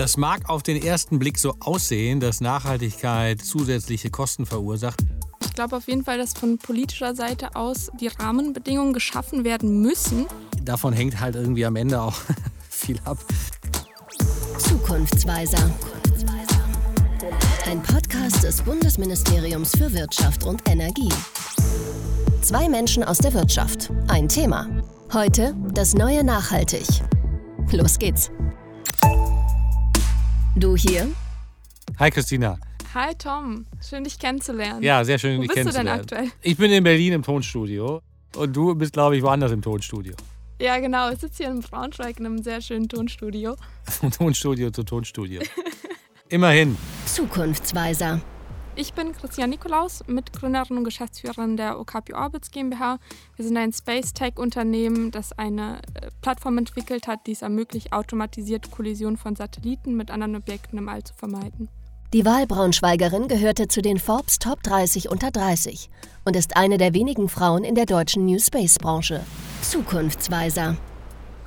Das mag auf den ersten Blick so aussehen, dass Nachhaltigkeit zusätzliche Kosten verursacht. Ich glaube auf jeden Fall, dass von politischer Seite aus die Rahmenbedingungen geschaffen werden müssen. Davon hängt halt irgendwie am Ende auch viel ab. Zukunftsweiser. Ein Podcast des Bundesministeriums für Wirtschaft und Energie. Zwei Menschen aus der Wirtschaft. Ein Thema. Heute das neue Nachhaltig. Los geht's. Du hier? Hi Christina. Hi Tom, schön dich kennenzulernen. Ja, sehr schön Wo dich bist du denn kennenzulernen. aktuell? Ich bin in Berlin im Tonstudio und du bist, glaube ich, woanders im Tonstudio. Ja, genau. Ich sitze hier in Braunschweig in einem sehr schönen Tonstudio. Von Tonstudio zu Tonstudio. Immerhin. Zukunftsweiser. Ich bin Christian Nikolaus, Mitgründerin und Geschäftsführerin der Okapi Orbits GmbH. Wir sind ein Space Tech Unternehmen, das eine äh, Plattform entwickelt hat, die es ermöglicht, automatisierte Kollisionen von Satelliten mit anderen Objekten im All zu vermeiden. Die Wahlbraunschweigerin gehörte zu den Forbes Top 30 unter 30 und ist eine der wenigen Frauen in der deutschen New Space Branche. Zukunftsweiser.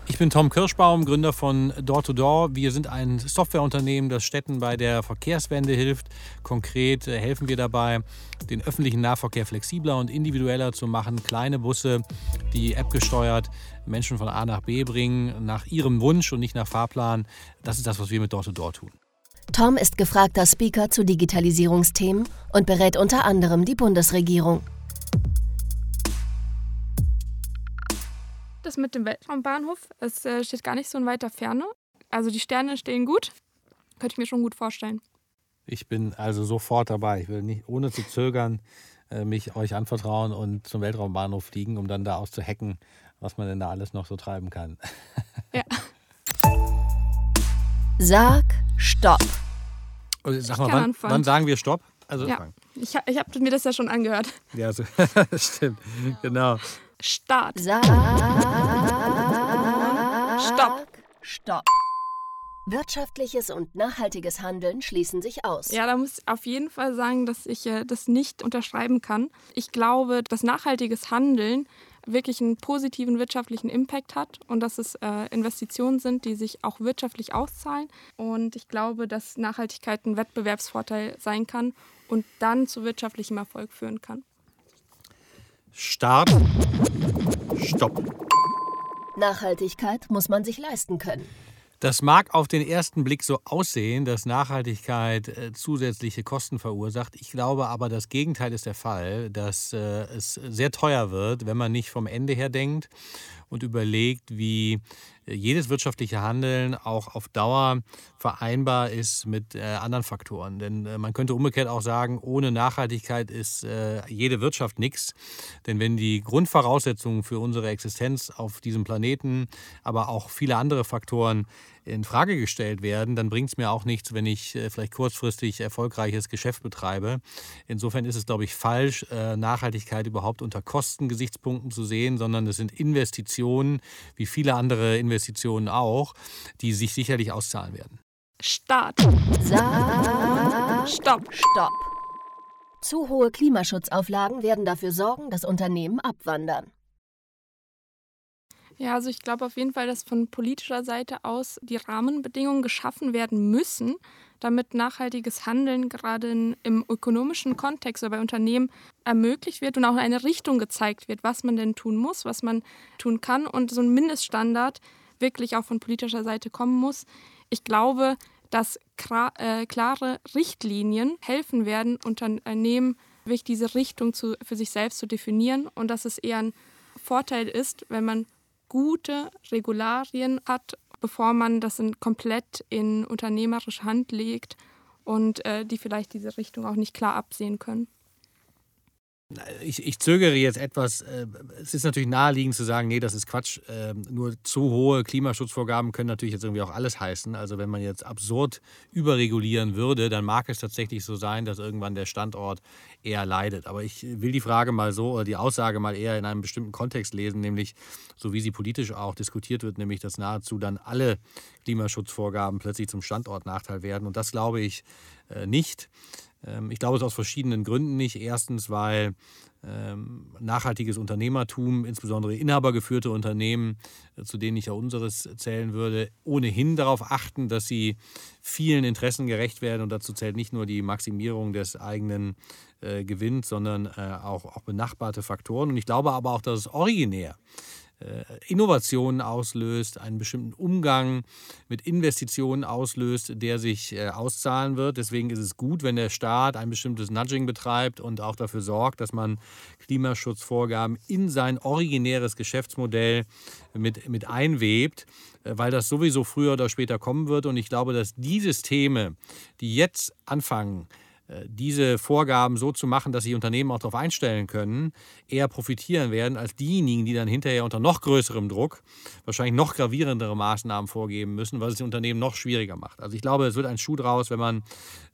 Ich bin Tom Kirschbaum, Gründer von Door2Door. Wir sind ein Softwareunternehmen, das Städten bei der Verkehrswende hilft. Konkret äh, helfen wir dabei, den öffentlichen Nahverkehr flexibler und individueller zu machen. Kleine Busse, die appgesteuert Menschen von A nach B bringen, nach ihrem Wunsch und nicht nach Fahrplan. Das ist das, was wir mit Door2Door tun. Tom ist gefragter Speaker zu Digitalisierungsthemen und berät unter anderem die Bundesregierung. Das mit dem Weltraumbahnhof, es äh, steht gar nicht so in weiter Ferne. Also die Sterne stehen gut. Könnte ich mir schon gut vorstellen. Ich bin also sofort dabei. Ich will nicht ohne zu zögern äh, mich euch anvertrauen und zum Weltraumbahnhof fliegen, um dann da auszuhacken, was man denn da alles noch so treiben kann. Ja. Sag Stopp. Und Sag mal, kann wann, anfangen. wann sagen wir Stopp? Also Ja. Ich, ich habe mir das ja schon angehört. ja so, stimmt. Genau. Start. Sag Stopp. Stopp. Wirtschaftliches und nachhaltiges Handeln schließen sich aus. Ja, da muss ich auf jeden Fall sagen, dass ich äh, das nicht unterschreiben kann. Ich glaube, dass nachhaltiges Handeln wirklich einen positiven wirtschaftlichen Impact hat und dass es äh, Investitionen sind, die sich auch wirtschaftlich auszahlen. Und ich glaube, dass Nachhaltigkeit ein Wettbewerbsvorteil sein kann und dann zu wirtschaftlichem Erfolg führen kann. Start. Stopp. Nachhaltigkeit muss man sich leisten können. Das mag auf den ersten Blick so aussehen, dass Nachhaltigkeit äh, zusätzliche Kosten verursacht. Ich glaube aber, das Gegenteil ist der Fall, dass äh, es sehr teuer wird, wenn man nicht vom Ende her denkt und überlegt, wie jedes wirtschaftliche Handeln auch auf Dauer vereinbar ist mit äh, anderen Faktoren. Denn äh, man könnte umgekehrt auch sagen, ohne Nachhaltigkeit ist äh, jede Wirtschaft nichts. Denn wenn die Grundvoraussetzungen für unsere Existenz auf diesem Planeten, aber auch viele andere Faktoren in Frage gestellt werden, dann bringt es mir auch nichts, wenn ich äh, vielleicht kurzfristig erfolgreiches Geschäft betreibe. Insofern ist es, glaube ich, falsch, äh, Nachhaltigkeit überhaupt unter Kostengesichtspunkten zu sehen, sondern es sind Investitionen, wie viele andere Investitionen auch, die sich sicherlich auszahlen werden. Start. Sag Stopp. Stopp. Zu hohe Klimaschutzauflagen werden dafür sorgen, dass Unternehmen abwandern. Ja, also ich glaube auf jeden Fall, dass von politischer Seite aus die Rahmenbedingungen geschaffen werden müssen, damit nachhaltiges Handeln gerade in, im ökonomischen Kontext oder bei Unternehmen ermöglicht wird und auch in eine Richtung gezeigt wird, was man denn tun muss, was man tun kann und so ein Mindeststandard wirklich auch von politischer Seite kommen muss. Ich glaube, dass äh, klare Richtlinien helfen werden, Unternehmen wirklich diese Richtung zu, für sich selbst zu definieren und dass es eher ein Vorteil ist, wenn man gute Regularien hat, bevor man das in, komplett in unternehmerische Hand legt und äh, die vielleicht diese Richtung auch nicht klar absehen können. Ich, ich zögere jetzt etwas. äh, Es ist natürlich naheliegend zu sagen, nee, das ist Quatsch. Ähm, Nur zu hohe Klimaschutzvorgaben können natürlich jetzt irgendwie auch alles heißen. Also wenn man jetzt absurd überregulieren würde, dann mag es tatsächlich so sein, dass irgendwann der Standort eher leidet. Aber ich will die Frage mal so oder die Aussage mal eher in einem bestimmten Kontext lesen, nämlich so wie sie politisch auch diskutiert wird, nämlich dass nahezu dann alle Klimaschutzvorgaben plötzlich zum Standortnachteil werden. Und das glaube ich äh, nicht. Ähm, ich glaube es aus verschiedenen Gründen nicht. Erstens, weil ähm, nachhaltiges Unternehmertum, insbesondere inhabergeführte Unternehmen, äh, zu denen ich ja unseres zählen würde, ohnehin darauf achten, dass sie vielen Interessen gerecht werden. Und dazu zählt nicht nur die Maximierung des eigenen äh, Gewinns, sondern äh, auch, auch benachbarte Faktoren. Und ich glaube aber auch, dass es originär Innovationen auslöst, einen bestimmten Umgang mit Investitionen auslöst, der sich äh, auszahlen wird. Deswegen ist es gut, wenn der Staat ein bestimmtes Nudging betreibt und auch dafür sorgt, dass man Klimaschutzvorgaben in sein originäres Geschäftsmodell mit, mit einwebt, äh, weil das sowieso früher oder später kommen wird. Und ich glaube, dass die Systeme, die jetzt anfangen, äh, diese Vorgaben so zu machen, dass sich Unternehmen auch darauf einstellen können, eher profitieren werden als diejenigen, die dann hinterher unter noch größerem Druck wahrscheinlich noch gravierendere Maßnahmen vorgeben müssen, was es den Unternehmen noch schwieriger macht. Also ich glaube, es wird ein Schuh draus, wenn man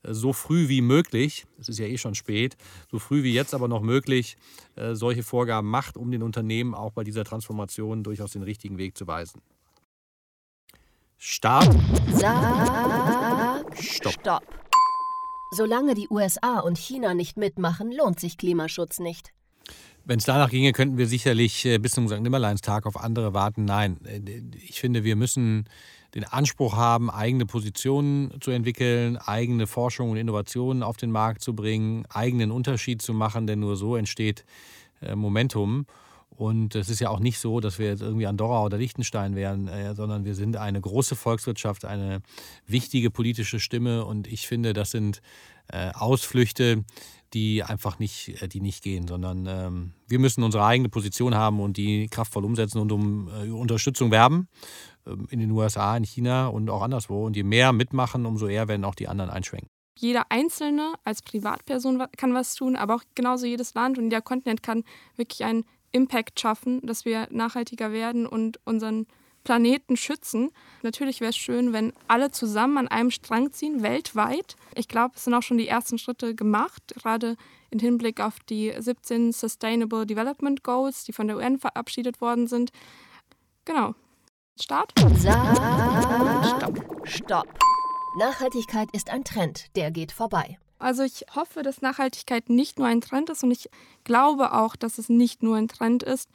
äh, so früh wie möglich, es ist ja eh schon spät, so früh wie jetzt aber noch möglich, äh, solche Vorgaben macht, um den Unternehmen auch bei dieser Transformation durchaus den richtigen Weg zu weisen. Start. Sag Stopp. Stopp. Solange die USA und China nicht mitmachen, lohnt sich Klimaschutz nicht. Wenn es danach ginge, könnten wir sicherlich äh, bis zum St. Nimmerleinstag auf andere warten. Nein, äh, ich finde, wir müssen den Anspruch haben, eigene Positionen zu entwickeln, eigene Forschung und Innovationen auf den Markt zu bringen, eigenen Unterschied zu machen, denn nur so entsteht äh, Momentum. Und es ist ja auch nicht so, dass wir jetzt irgendwie Andorra oder Liechtenstein wären, äh, sondern wir sind eine große Volkswirtschaft, eine wichtige politische Stimme. Und ich finde, das sind äh, Ausflüchte, die einfach nicht, äh, die nicht gehen, sondern ähm, wir müssen unsere eigene Position haben und die kraftvoll umsetzen und um Unterstützung werben ähm, in den USA, in China und auch anderswo. Und je mehr mitmachen, umso eher werden auch die anderen einschwenken jeder Einzelne als Privatperson kann was tun, aber auch genauso jedes Land und jeder Kontinent kann wirklich einen Impact schaffen, dass wir nachhaltiger werden und unseren Planeten schützen. Natürlich wäre es schön, wenn alle zusammen an einem Strang ziehen, weltweit. Ich glaube, es sind auch schon die ersten Schritte gemacht, gerade im Hinblick auf die 17 Sustainable Development Goals, die von der UN verabschiedet worden sind. Genau. Start. Stopp. Stopp. Nachhaltigkeit ist ein Trend, der geht vorbei. Also ich hoffe, dass Nachhaltigkeit nicht nur ein Trend ist und ich glaube auch, dass es nicht nur ein Trend ist,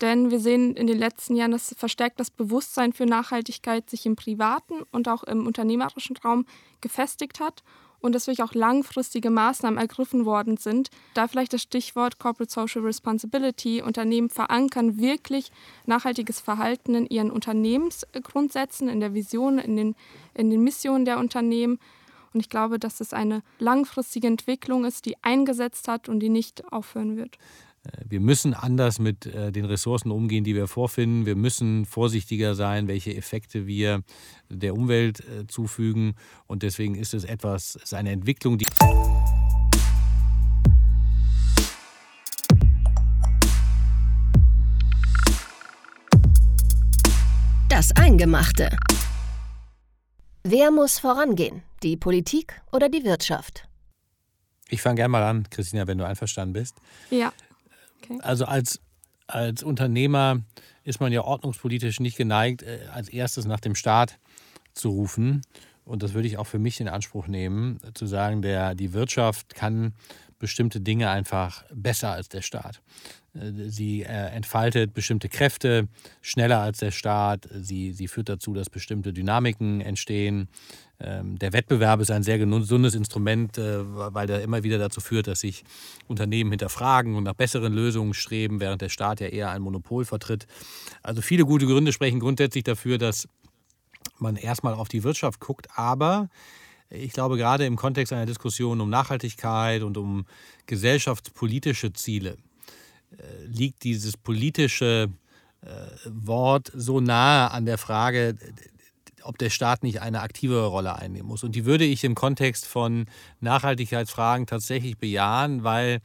denn wir sehen in den letzten Jahren, dass verstärkt das Bewusstsein für Nachhaltigkeit sich im privaten und auch im unternehmerischen Raum gefestigt hat und dass wirklich auch langfristige Maßnahmen ergriffen worden sind. Da vielleicht das Stichwort Corporate Social Responsibility. Unternehmen verankern wirklich nachhaltiges Verhalten in ihren Unternehmensgrundsätzen, in der Vision, in den, in den Missionen der Unternehmen. Und ich glaube, dass es eine langfristige Entwicklung ist, die eingesetzt hat und die nicht aufhören wird. Äh, wir müssen anders mit äh, den Ressourcen umgehen, die wir vorfinden. Wir müssen vorsichtiger sein, welche Effekte wir der Umwelt äh, zufügen. Und deswegen ist es etwas, es ist eine Entwicklung, die. Das Eingemachte. Wer muss vorangehen? Die Politik oder die Wirtschaft? Ich fange gerne mal an, Christina, wenn du einverstanden bist. Ja. Okay. Also als, als Unternehmer ist man ja ordnungspolitisch nicht geneigt, äh, als erstes nach dem Staat zu rufen. Und das würde ich auch für mich in Anspruch nehmen, zu sagen, der, die Wirtschaft kann bestimmte Dinge einfach besser als der Staat. Äh, sie äh, entfaltet bestimmte Kräfte schneller als der Staat. Sie, sie führt dazu, dass bestimmte Dynamiken entstehen. Ähm, der Wettbewerb ist ein sehr gesundes Instrument, äh, weil der immer wieder dazu führt, dass sich Unternehmen hinterfragen und nach besseren Lösungen streben, während der Staat ja eher ein Monopol vertritt. Also viele gute Gründe sprechen grundsätzlich dafür, dass man erstmal auf die Wirtschaft guckt, aber ich glaube, gerade im Kontext einer Diskussion um Nachhaltigkeit und um gesellschaftspolitische Ziele äh, liegt dieses politische äh, Wort so nahe an der Frage, ob der Staat nicht eine aktivere Rolle einnehmen muss. Und die würde ich im Kontext von Nachhaltigkeitsfragen tatsächlich bejahen, weil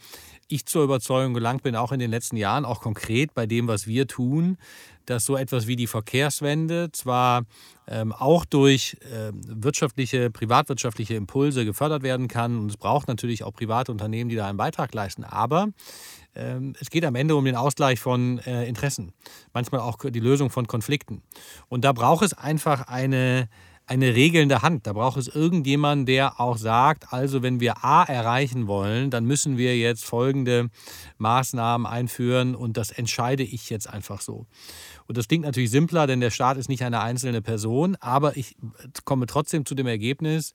ich zur Überzeugung gelangt bin, auch in den letzten Jahren, auch konkret bei dem, was wir tun, dass so etwas wie die Verkehrswende zwar ähm, auch durch ähm, wirtschaftliche, privatwirtschaftliche Impulse gefördert werden kann und es braucht natürlich auch private Unternehmen, die da einen Beitrag leisten, aber ähm, es geht am Ende um den Ausgleich von äh, Interessen, manchmal auch die Lösung von Konflikten. Und da braucht es einfach eine, eine regelnde Hand. Da braucht es irgendjemanden, der auch sagt, also wenn wir A erreichen wollen, dann müssen wir jetzt folgende Maßnahmen einführen und das entscheide ich jetzt einfach so. Und das klingt natürlich simpler, denn der Staat ist nicht eine einzelne Person, aber ich komme trotzdem zu dem Ergebnis,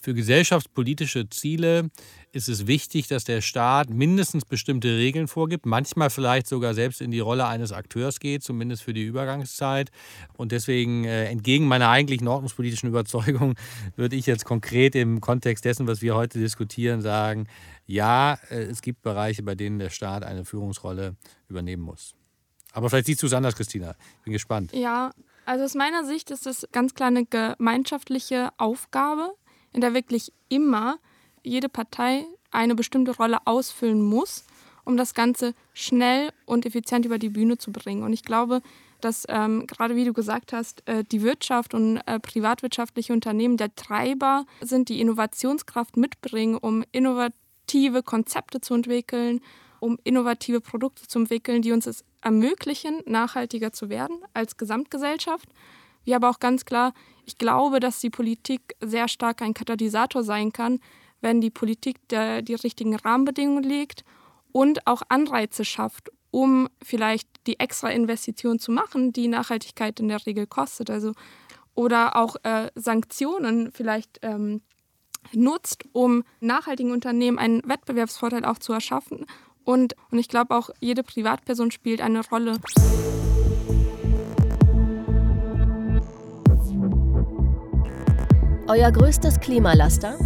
für gesellschaftspolitische Ziele ist es wichtig, dass der Staat mindestens bestimmte Regeln vorgibt, manchmal vielleicht sogar selbst in die Rolle eines Akteurs geht, zumindest für die Übergangszeit. Und deswegen, äh, entgegen meiner eigentlichen ordnungspolitischen Überzeugung, würde ich jetzt konkret im Kontext dessen, was wir heute diskutieren, sagen, ja, äh, es gibt Bereiche, bei denen der Staat eine Führungsrolle übernehmen muss. Aber vielleicht siehst du es anders, Christina. Ich bin gespannt. Ja, also aus meiner Sicht ist das ganz klar eine gemeinschaftliche Aufgabe, in der wirklich immer jede Partei eine bestimmte Rolle ausfüllen muss, um das Ganze schnell und effizient über die Bühne zu bringen. Und ich glaube, dass ähm, gerade wie du gesagt hast, äh, die Wirtschaft und äh, privatwirtschaftliche Unternehmen der Treiber sind, die Innovationskraft mitbringen, um innovative Konzepte zu entwickeln, um innovative Produkte zu entwickeln, die uns es ermöglichen, nachhaltiger zu werden als Gesamtgesellschaft. Wie aber auch ganz klar, ich glaube, dass die Politik sehr stark ein Katalysator sein kann, wenn die Politik der, die richtigen Rahmenbedingungen legt und auch Anreize schafft, um vielleicht die extra Investition zu machen, die Nachhaltigkeit in der Regel kostet. Also, oder auch äh, Sanktionen vielleicht ähm, nutzt, um nachhaltigen Unternehmen einen Wettbewerbsvorteil auch zu erschaffen und, und ich glaube auch, jede Privatperson spielt eine Rolle. Euer größtes Klimalaster?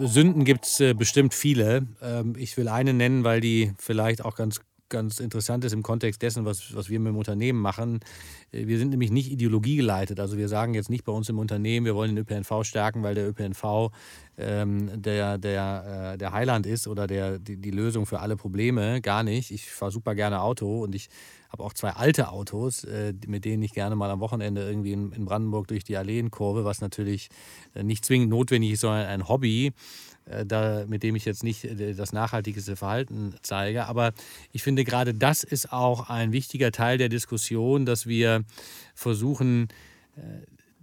Sünden gibt es äh, bestimmt viele. Ähm, ich will eine nennen, weil die vielleicht auch ganz ganz interessant ist im Kontext dessen, was, was wir mit dem Unternehmen machen. Äh, wir sind nämlich nicht ideologiegeleitet. Also wir sagen jetzt nicht bei uns im Unternehmen, wir wollen den ÖPNV stärken, weil der ÖPNV ähm, der, der, äh, der Heiland ist oder der, die, die Lösung für alle Probleme. Gar nicht. Ich fahre super gerne Auto und ich habe auch zwei alte Autos, äh, mit denen ich gerne mal am Wochenende irgendwie in, in Brandenburg durch die Alleen kurve, was natürlich äh, nicht zwingend notwendig ist, sondern ein Hobby. Äh, da, mit dem ich jetzt nicht äh, das nachhaltigste Verhalten zeige. Aber ich finde, gerade das ist auch ein wichtiger Teil der Diskussion, dass wir versuchen, äh,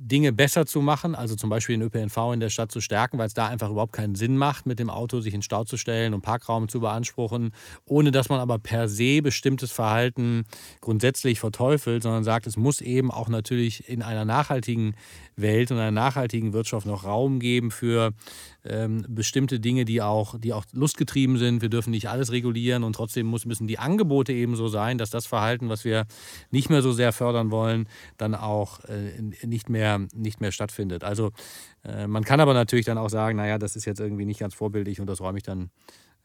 Dinge besser zu machen, also zum Beispiel den ÖPNV in der Stadt zu stärken, weil es da einfach überhaupt keinen Sinn macht, mit dem Auto sich in Stau zu stellen und Parkraum zu beanspruchen, ohne dass man aber per se bestimmtes Verhalten grundsätzlich verteufelt, sondern sagt, es muss eben auch natürlich in einer nachhaltigen Welt und einer nachhaltigen Wirtschaft noch Raum geben für ähm, bestimmte Dinge, die auch, die auch lustgetrieben sind. Wir dürfen nicht alles regulieren und trotzdem muss, müssen die Angebote eben so sein, dass das Verhalten, was wir nicht mehr so sehr fördern wollen, dann auch äh, nicht, mehr, nicht mehr stattfindet. Also äh, man kann aber natürlich dann auch sagen, naja, das ist jetzt irgendwie nicht ganz vorbildlich und das räume ich dann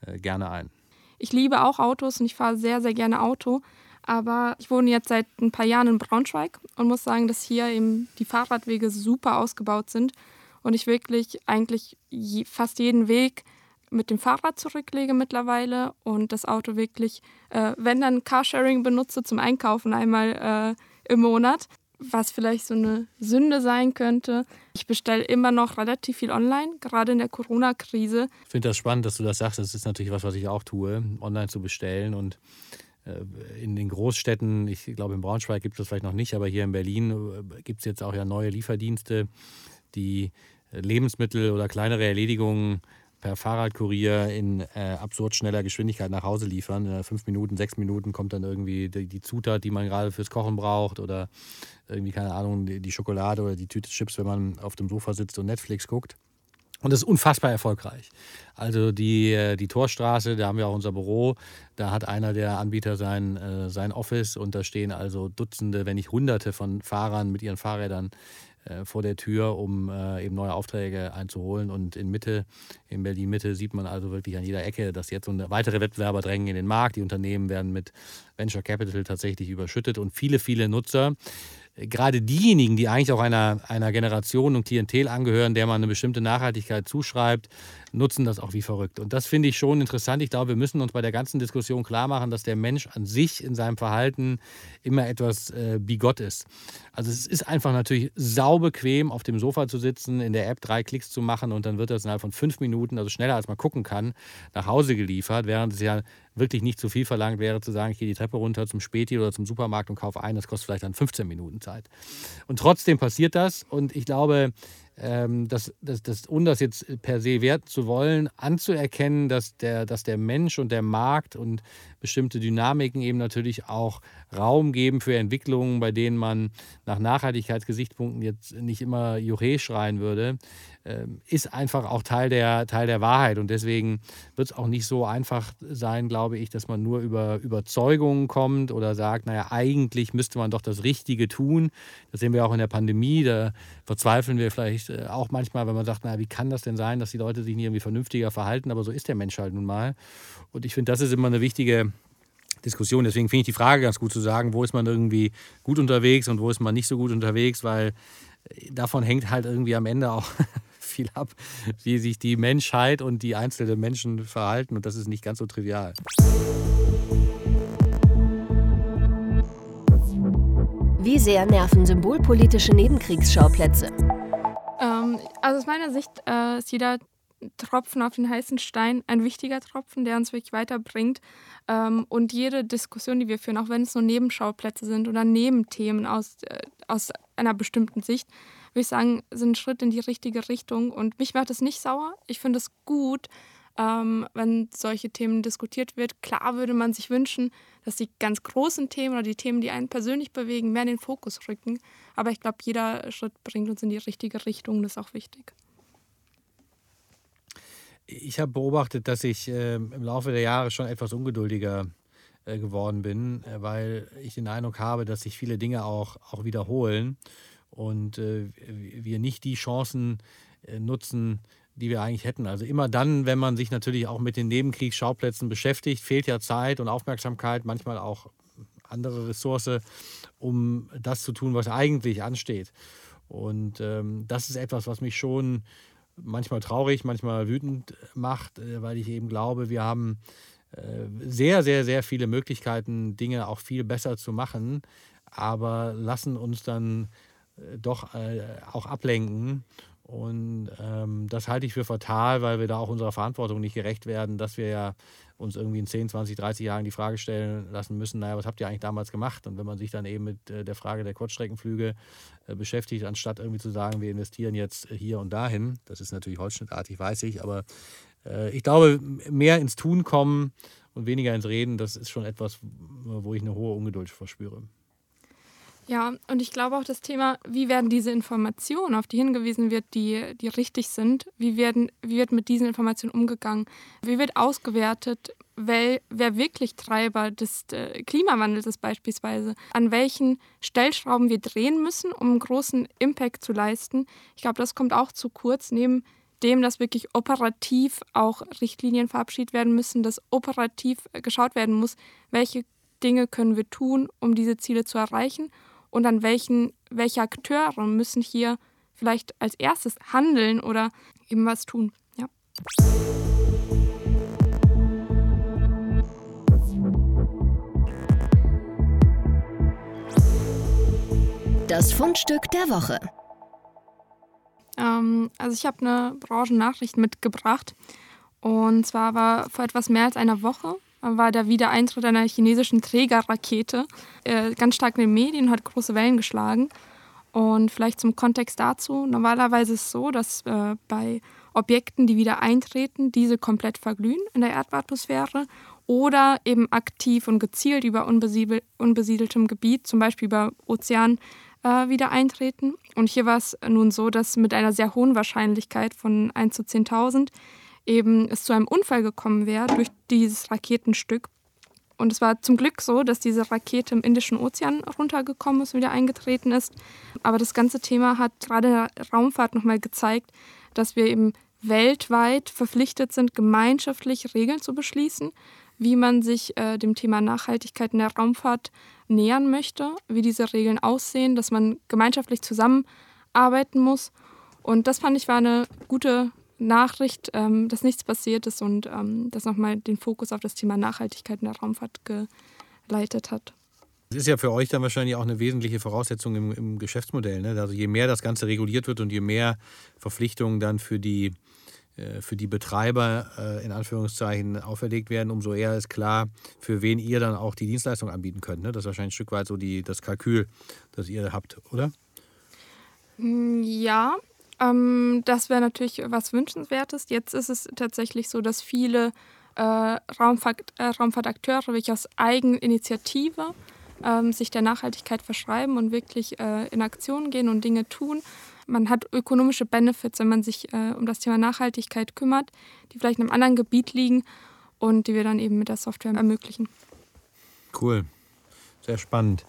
äh, gerne ein. Ich liebe auch Autos und ich fahre sehr, sehr gerne Auto. Aber ich wohne jetzt seit ein paar Jahren in Braunschweig und muss sagen, dass hier eben die Fahrradwege super ausgebaut sind und ich wirklich eigentlich je, fast jeden Weg mit dem Fahrrad zurücklege mittlerweile und das Auto wirklich, äh, wenn dann Carsharing benutze zum Einkaufen einmal äh, im Monat, was vielleicht so eine Sünde sein könnte. Ich bestelle immer noch relativ viel online, gerade in der Corona-Krise. Ich finde das spannend, dass du das sagst. Das ist natürlich was, was ich auch tue, online zu bestellen und äh, in den Großstädten, ich glaube in Braunschweig gibt es das vielleicht noch nicht, aber hier in Berlin äh, gibt es jetzt auch ja neue Lieferdienste, die Lebensmittel oder kleinere Erledigungen per Fahrradkurier in äh, absurd schneller Geschwindigkeit nach Hause liefern. In fünf Minuten, sechs Minuten kommt dann irgendwie die, die, Zutat, die man gerade fürs Kochen braucht oder irgendwie, keine Ahnung, die, Schokolade oder die Tüte Chips, wenn man auf dem Sofa sitzt und Netflix guckt. Und das ist unfassbar erfolgreich. Also die, äh, die Torstraße, da haben wir auch unser Büro, da hat einer der Anbieter sein, äh, sein Office und da stehen also Dutzende, wenn nicht Hunderte von Fahrern mit ihren Fahrrädern äh, vor der Tür, um äh, eben neue Aufträge einzuholen. Und in Mitte, in Berlin Mitte, sieht man also wirklich an jeder Ecke, dass jetzt weitere Wettbewerber drängen in den Markt. Die Unternehmen werden mit Venture Capital tatsächlich überschüttet und viele, viele Nutzer gerade diejenigen, die eigentlich auch einer, einer Generation und Klientel angehören, der man eine bestimmte Nachhaltigkeit zuschreibt, nutzen das auch wie verrückt. Und das finde ich schon interessant. Ich glaube, wir müssen uns bei der ganzen Diskussion klar machen, dass der Mensch an sich in seinem Verhalten immer etwas äh, bigott ist. Also es ist einfach natürlich saubequem, auf dem Sofa zu sitzen, in der App drei Klicks zu machen und dann wird das innerhalb von fünf Minuten, also schneller als man gucken kann, nach Hause geliefert, während es ja wirklich nicht zu viel verlangt wäre, zu sagen, ich gehe die Treppe runter zum Späti oder zum Supermarkt und kaufe ein. Das kostet vielleicht dann 15 Minuten Zeit. Und trotzdem passiert das. Und ich glaube, ähm, dass, dass, dass, ohne das jetzt per se werten zu wollen, anzuerkennen, dass der, dass der Mensch und der Markt und bestimmte Dynamiken eben natürlich auch Raum geben für Entwicklungen, bei denen man nach Nachhaltigkeitsgesichtspunkten jetzt nicht immer Juche schreien würde, ähm, ist einfach auch Teil der, Teil der Wahrheit. Und deswegen wird es auch nicht so einfach sein, glaube ich, dass man nur über Überzeugungen kommt oder sagt, naja, eigentlich müsste man doch das Richtige tun. Das sehen wir auch in der Pandemie. Da verzweifeln wir vielleicht äh, auch manchmal, wenn man sagt, naja, wie kann das denn sein, dass die Leute sich nicht irgendwie vernünftiger verhalten? Aber so ist der Mensch halt nun mal. Und ich finde, das ist immer eine wichtige Diskussion. Deswegen finde ich die Frage ganz gut zu sagen, wo ist man irgendwie gut unterwegs und wo ist man nicht so gut unterwegs, weil davon hängt halt irgendwie am Ende auch viel ab, wie sich die Menschheit und die einzelnen Menschen verhalten. Und das ist nicht ganz so trivial. Wie sehr nerven symbolpolitische Nebenkriegsschauplätze? Ähm, also aus meiner Sicht äh, ist jeder Tropfen auf den heißen Stein ein wichtiger Tropfen, der uns wirklich weiterbringt. Ähm, und jede Diskussion, die wir führen, auch wenn es nur Nebenschauplätze sind oder Nebenthemen aus, äh, aus einer bestimmten Sicht, würde ich sagen, sind ein Schritt in die richtige Richtung. Und mich macht es nicht sauer. Ich finde es gut, ähm, wenn solche Themen diskutiert wird. Klar würde man sich wünschen, dass die ganz großen Themen oder die Themen, die einen persönlich bewegen, mehr in den Fokus rücken. Aber ich glaube, jeder Schritt bringt uns in die richtige Richtung. Das ist auch wichtig. Ich habe beobachtet, dass ich äh, im Laufe der Jahre schon etwas ungeduldiger äh, geworden bin, äh, weil ich den Eindruck habe, dass sich viele Dinge auch, auch wiederholen und äh, wir nicht die Chancen äh, nutzen, die wir eigentlich hätten. Also immer dann, wenn man sich natürlich auch mit den Nebenkriegsschauplätzen beschäftigt, fehlt ja Zeit und Aufmerksamkeit, manchmal auch andere Ressource, um das zu tun, was eigentlich ansteht. Und ähm, das ist etwas, was mich schon manchmal traurig, manchmal wütend macht, äh, weil ich eben glaube, wir haben äh, sehr, sehr, sehr viele Möglichkeiten, Dinge auch viel besser zu machen, aber lassen uns dann äh, doch auch ablenken. Und ähm, das halte ich für fatal, weil wir da auch unserer Verantwortung nicht gerecht werden, dass wir ja uns irgendwie in 10, 20, 30 Jahren die Frage stellen lassen müssen, naja, was habt ihr eigentlich damals gemacht? Und wenn man sich dann eben mit äh, der Frage der Kurzstreckenflüge äh, beschäftigt, anstatt irgendwie zu sagen, wir investieren jetzt hier und dahin, das ist natürlich holzschnittartig, weiß ich, aber äh, ich glaube, mehr ins Tun kommen und weniger ins Reden, das ist schon etwas, wo ich eine hohe Ungeduld verspüre. Ja, und ich glaube auch das Thema, wie werden diese Informationen, auf die hingewiesen wird, die, die richtig sind, wie, werden, wie wird mit diesen Informationen umgegangen, wie wird ausgewertet, wer, wer wirklich Treiber des äh, Klimawandels ist beispielsweise, an welchen Stellschrauben wir drehen müssen, um einen großen Impact zu leisten. Ich glaube, das kommt auch zu kurz, neben dem, dass wirklich operativ auch Richtlinien verabschiedet werden müssen, dass operativ geschaut werden muss, welche Dinge können wir tun, um diese Ziele zu erreichen und an welchen, welche Akteure müssen hier vielleicht als erstes handeln oder eben was tun. Ja. Das Fundstück der Woche. Ähm, also ich habe eine Branchennachricht mitgebracht. Und zwar war vor etwas mehr als einer Woche war der Wiedereintritt einer chinesischen Trägerrakete äh, ganz stark in den Medien, hat große Wellen geschlagen. Und vielleicht zum Kontext dazu, normalerweise ist es so, dass äh, bei Objekten, die wieder eintreten, diese komplett verglühen in der Erdatmosphäre oder eben aktiv und gezielt über unbesiedel unbesiedeltem Gebiet, zum Beispiel über Ozean, äh, wieder eintreten. Und hier war es nun so, dass mit einer sehr hohen Wahrscheinlichkeit von 1 zu 10.000 eben es zu einem Unfall gekommen wäre durch dieses Raketenstück. Und es war zum Glück so, dass diese Rakete im Indischen Ozean runtergekommen ist, wieder eingetreten ist. Aber das ganze Thema hat gerade in der Raumfahrt nochmal gezeigt, dass wir eben weltweit verpflichtet sind, gemeinschaftlich Regeln zu beschließen, wie man sich äh, dem Thema Nachhaltigkeit in der Raumfahrt nähern möchte, wie diese Regeln aussehen, dass man gemeinschaftlich zusammenarbeiten muss. Und das fand ich war eine gute Nachricht, ähm, dass nichts passiert ist und ähm, das nochmal den Fokus auf das Thema Nachhaltigkeit in der Raumfahrt geleitet hat. Das ist ja für euch dann wahrscheinlich auch eine wesentliche Voraussetzung im, im Geschäftsmodell. Ne? Also je mehr das Ganze reguliert wird und je mehr Verpflichtungen dann für die, äh, für die Betreiber äh, in Anführungszeichen auferlegt werden, umso eher ist klar, für wen ihr dann auch die Dienstleistung anbieten könnt. Ne? Das ist wahrscheinlich ein Stück weit so die, das Kalkül, das ihr habt, oder? Mm, ja, ähm, das wäre natürlich was Wünschenswertes. Jetzt ist es tatsächlich so, dass viele äh, Raumfahrt, äh, Raumfahrtakteure wirklich aus Eigeninitiative ähm, sich der Nachhaltigkeit verschreiben und wirklich äh, in Aktion gehen und Dinge tun. Man hat ökonomische Benefits, wenn man sich äh, um das Thema Nachhaltigkeit kümmert, die vielleicht in einem anderen Gebiet liegen und die wir dann eben mit der Software ermöglichen. Cool, sehr spannend.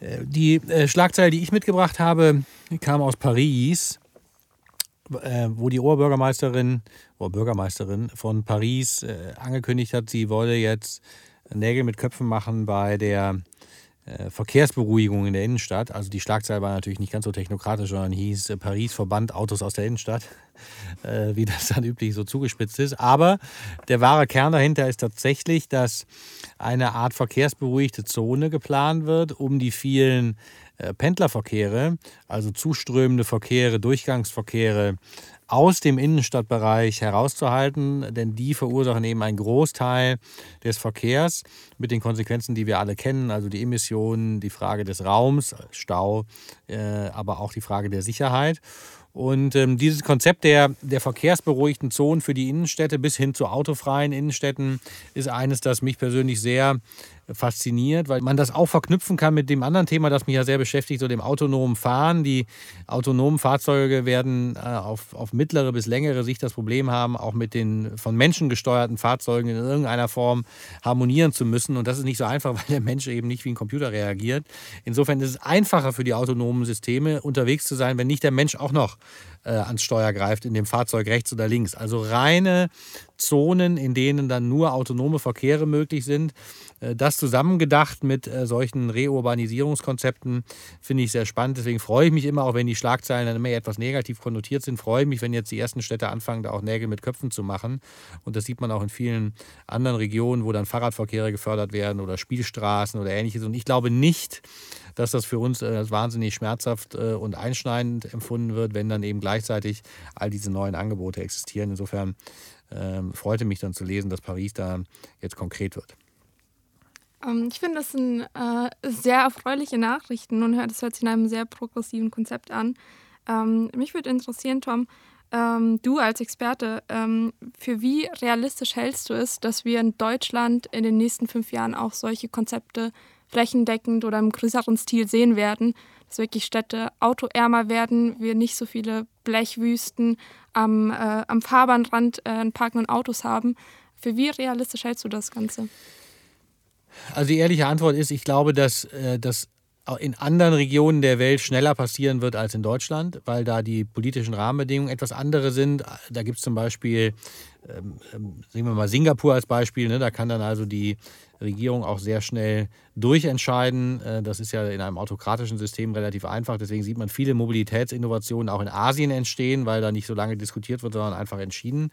Äh, die äh, Schlagzeile, die ich mitgebracht habe, kam aus Paris, äh, wo die Oberbürgermeisterin, Oberbürgermeisterin von Paris angekündigt hat, sie wolle jetzt Nägel mit Köpfen machen bei der äh, Verkehrsberuhigung in der Innenstadt. Also die Schlagzeile war natürlich nicht ganz so technokratisch, sondern hieß äh, Paris verbannt Autos aus der Innenstadt, äh, wie das dann üblich so zugespitzt ist. Aber der wahre Kern dahinter ist tatsächlich, dass eine Art verkehrsberuhigte Zone geplant wird, um die vielen Pendlerverkehre, also zuströmende Verkehre, Durchgangsverkehre aus dem Innenstadtbereich herauszuhalten, denn die verursachen eben einen Großteil des Verkehrs mit den Konsequenzen, die wir alle kennen, also die Emissionen, die Frage des Raums, Stau, äh, aber auch die Frage der Sicherheit. Und ähm, dieses Konzept der, der verkehrsberuhigten Zonen für die Innenstädte bis hin zu autofreien Innenstädten ist eines, das mich persönlich sehr fasziniert, weil man das auch verknüpfen kann mit dem anderen Thema, das mich ja sehr beschäftigt, so dem autonomen Fahren. Die autonomen Fahrzeuge werden äh, auf, auf mittlere bis längere Sicht das Problem haben, auch mit den von Menschen gesteuerten Fahrzeugen in irgendeiner Form harmonieren zu müssen. Und das ist nicht so einfach, weil der Mensch eben nicht wie ein Computer reagiert. Insofern ist es einfacher für die autonomen Systeme unterwegs zu sein, wenn nicht der Mensch auch noch äh, ans Steuer greift, in dem Fahrzeug rechts oder links. Also reine Zonen, in denen dann nur autonome Verkehre möglich sind. Äh, das zusammengedacht mit äh, solchen Reurbanisierungskonzepten finde ich sehr spannend. Deswegen freue ich mich immer, auch wenn die Schlagzeilen dann immer etwas negativ konnotiert sind, freue ich mich, wenn jetzt die ersten Städte anfangen, da auch Nägel mit Köpfen zu machen. Und das sieht man auch in vielen anderen Regionen, wo dann Fahrradverkehre gefördert werden oder Spielstraßen oder ähnliches. Und ich glaube nicht, dass das für uns als wahnsinnig schmerzhaft und einschneidend empfunden wird, wenn dann eben gleichzeitig all diese neuen Angebote existieren. Insofern ähm, freute mich dann zu lesen, dass Paris da jetzt konkret wird. Ähm, ich finde, das sind äh, sehr erfreuliche Nachrichten und das hört sich in einem sehr progressiven Konzept an. Ähm, mich würde interessieren, Tom, ähm, du als Experte, ähm, für wie realistisch hältst du es, dass wir in Deutschland in den nächsten fünf Jahren auch solche Konzepte flächendeckend oder im größeren Stil sehen werden, dass wirklich Städte autoärmer werden, wir nicht so viele Blechwüsten am, äh, am Fahrbahnrand äh, parkenden Autos haben. Für wie realistisch hältst du das Ganze? Also die ehrliche Antwort ist, ich glaube, dass äh, das in anderen Regionen der Welt schneller passieren wird als in Deutschland, weil da die politischen Rahmenbedingungen etwas andere sind. Da gibt es zum Beispiel, ähm, ähm, sehen wir mal Singapur als Beispiel, ne? da kann dann also die Regierung auch sehr schnell durchentscheiden. Äh, das ist ja in einem autokratischen System relativ einfach. Deswegen sieht man viele Mobilitätsinnovationen auch in Asien entstehen, weil da nicht so lange diskutiert wird, sondern einfach entschieden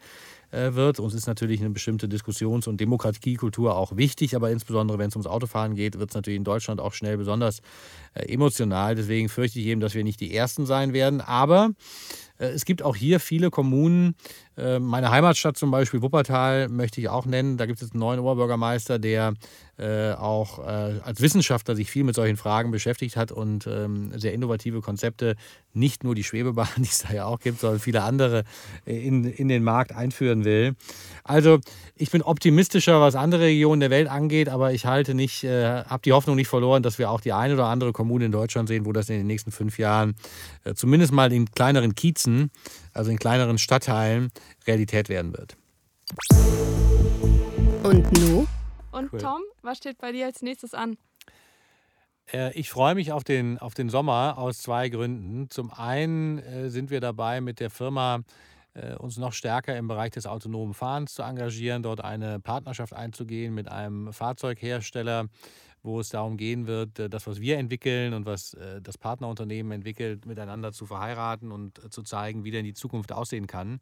wird. Uns ist natürlich eine bestimmte Diskussions- und Demokratiekultur auch wichtig, aber insbesondere wenn es ums Autofahren geht, wird es natürlich in Deutschland auch schnell besonders äh, emotional. Deswegen fürchte ich eben, dass wir nicht die Ersten sein werden. Aber es gibt auch hier viele Kommunen, meine Heimatstadt zum Beispiel Wuppertal möchte ich auch nennen. Da gibt es jetzt einen neuen Oberbürgermeister, der äh, auch äh, als Wissenschaftler sich viel mit solchen Fragen beschäftigt hat und ähm, sehr innovative Konzepte, nicht nur die Schwebebahn, die es da ja auch gibt, sondern viele andere äh, in, in den Markt einführen will. Also ich bin optimistischer, was andere Regionen der Welt angeht, aber ich halte nicht, äh, habe die Hoffnung nicht verloren, dass wir auch die eine oder andere Kommune in Deutschland sehen, wo das in den nächsten fünf Jahren äh, zumindest mal in kleineren Kiezen, also in kleineren Stadtteilen, Realität werden wird. Und nun? Und cool. Tom, was steht bei dir als nächstes an? Äh, ich freue mich auf den, auf den Sommer aus zwei Gründen. Zum einen äh, sind wir dabei, mit der Firma äh, uns noch stärker im Bereich des autonomen Fahrens zu engagieren, dort eine Partnerschaft einzugehen mit einem Fahrzeughersteller, wo es darum gehen wird, äh, das, was wir entwickeln und was äh, das Partnerunternehmen entwickelt, miteinander zu verheiraten und äh, zu zeigen, wie denn die Zukunft aussehen kann.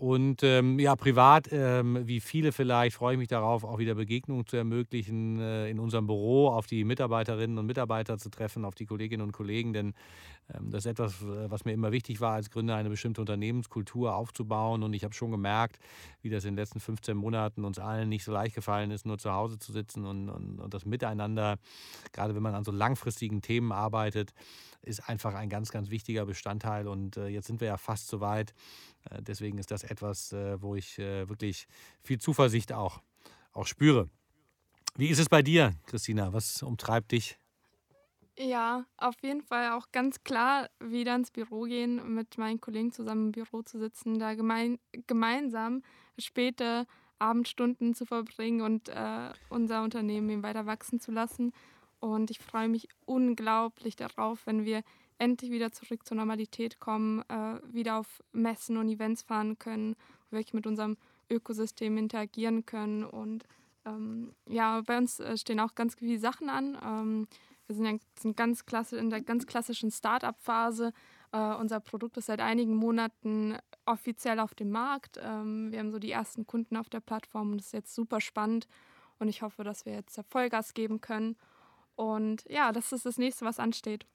Und ähm, ja, privat, ähm, wie viele vielleicht, freue ich mich darauf, auch wieder Begegnungen zu ermöglichen, äh, in unserem Büro auf die Mitarbeiterinnen und Mitarbeiter zu treffen, auf die Kolleginnen und Kollegen. Denn das ist etwas, was mir immer wichtig war, als Gründer eine bestimmte Unternehmenskultur aufzubauen. Und ich habe schon gemerkt, wie das in den letzten 15 Monaten uns allen nicht so leicht gefallen ist, nur zu Hause zu sitzen und, und, und das Miteinander, gerade wenn man an so langfristigen Themen arbeitet, ist einfach ein ganz, ganz wichtiger Bestandteil. Und äh, jetzt sind wir ja fast so weit. Äh, deswegen ist das etwas, äh, wo ich wirklich viel Zuversicht auch, auch spüre. Wie ist es bei dir, Christina? Was umtreibt dich? Ja, auf jeden Fall auch ganz klar wieder ins Büro gehen, mit meinen Kollegen zusammen im Büro zu sitzen, da gemein, gemeinsam späte Abendstunden zu verbringen und äh, unser Unternehmen weiter wachsen zu lassen. Und ich freue mich unglaublich darauf, wenn wir endlich wieder zurück zur Normalität kommen, äh, wieder auf Messen und Events fahren können, wirklich mit unserem Ökosystem interagieren können. Und ähm, ja, bei uns äh, stehen auch ganz viele Sachen an. Ähm, wir sind, ja, sind ganz klasse, in der ganz klassischen Start-up-Phase. Äh, unser Produkt ist seit einigen Monaten offiziell auf dem Markt. Ähm, wir haben so die ersten Kunden auf der Plattform und das ist jetzt super spannend. Und ich hoffe, dass wir jetzt Vollgas geben können und ja, das ist das nächste, was ansteht.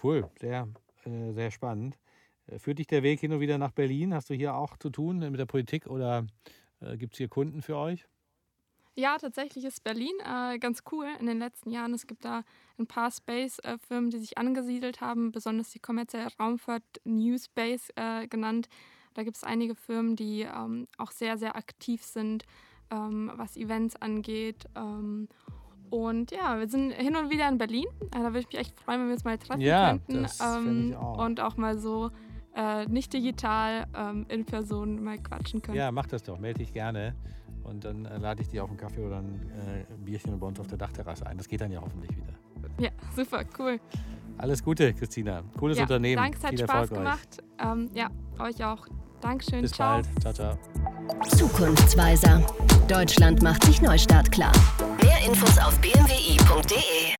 Cool, sehr, äh, sehr spannend. Äh, führt dich der Weg hin und wieder nach Berlin? Hast du hier auch zu tun mit der Politik oder äh, gibt es hier Kunden für euch? Ja, tatsächlich ist Berlin äh, ganz cool in den letzten Jahren. Es gibt da ein paar Space-Firmen, die sich angesiedelt haben, besonders die kommerzielle Raumfahrt New Space äh, genannt. Da gibt es einige Firmen, die ähm, auch sehr, sehr aktiv sind, ähm, was Events angeht. Ähm, und ja, wir sind hin und wieder in Berlin. Äh, da würde ich mich echt freuen, wenn wir uns mal treffen ja, könnten. Das ähm, auch. Und auch mal so äh, nicht digital ähm, in Person mal quatschen können. Ja, mach das doch. Melde dich gerne. Und dann äh, lade ich dich auf einen Kaffee oder ein, äh, Bierchen bei uns auf der Dachterrasse ein. Das geht dann ja hoffentlich wieder. Ja, super, cool. Alles Gute, Christina. Cooles ja, Unternehmen. Danke, es hat Viel Spaß Erfolg gemacht. Ähm, ja, euch auch. Dankeschön. Bis ciao. bald. Ciao, ciao. Zukunftsweiser. Deutschland macht sich Neustart klar. Mehr Infos auf bmwi.de.